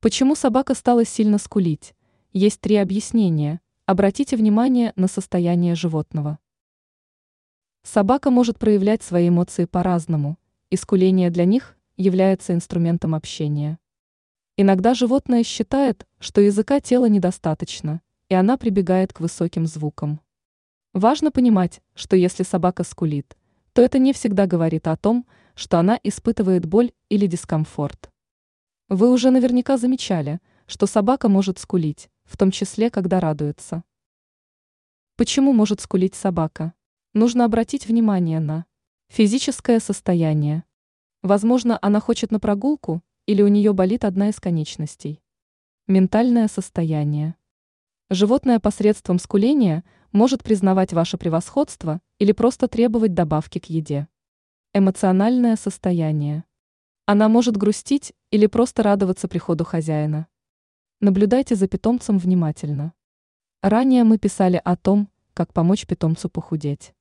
Почему собака стала сильно скулить? Есть три объяснения. Обратите внимание на состояние животного. Собака может проявлять свои эмоции по-разному, и скуление для них является инструментом общения. Иногда животное считает, что языка тела недостаточно, и она прибегает к высоким звукам. Важно понимать, что если собака скулит, то это не всегда говорит о том, что она испытывает боль или дискомфорт. Вы уже наверняка замечали, что собака может скулить, в том числе, когда радуется. Почему может скулить собака? Нужно обратить внимание на физическое состояние. Возможно, она хочет на прогулку или у нее болит одна из конечностей. Ментальное состояние. Животное посредством скуления может признавать ваше превосходство или просто требовать добавки к еде. Эмоциональное состояние. Она может грустить или просто радоваться приходу хозяина. Наблюдайте за питомцем внимательно. Ранее мы писали о том, как помочь питомцу похудеть.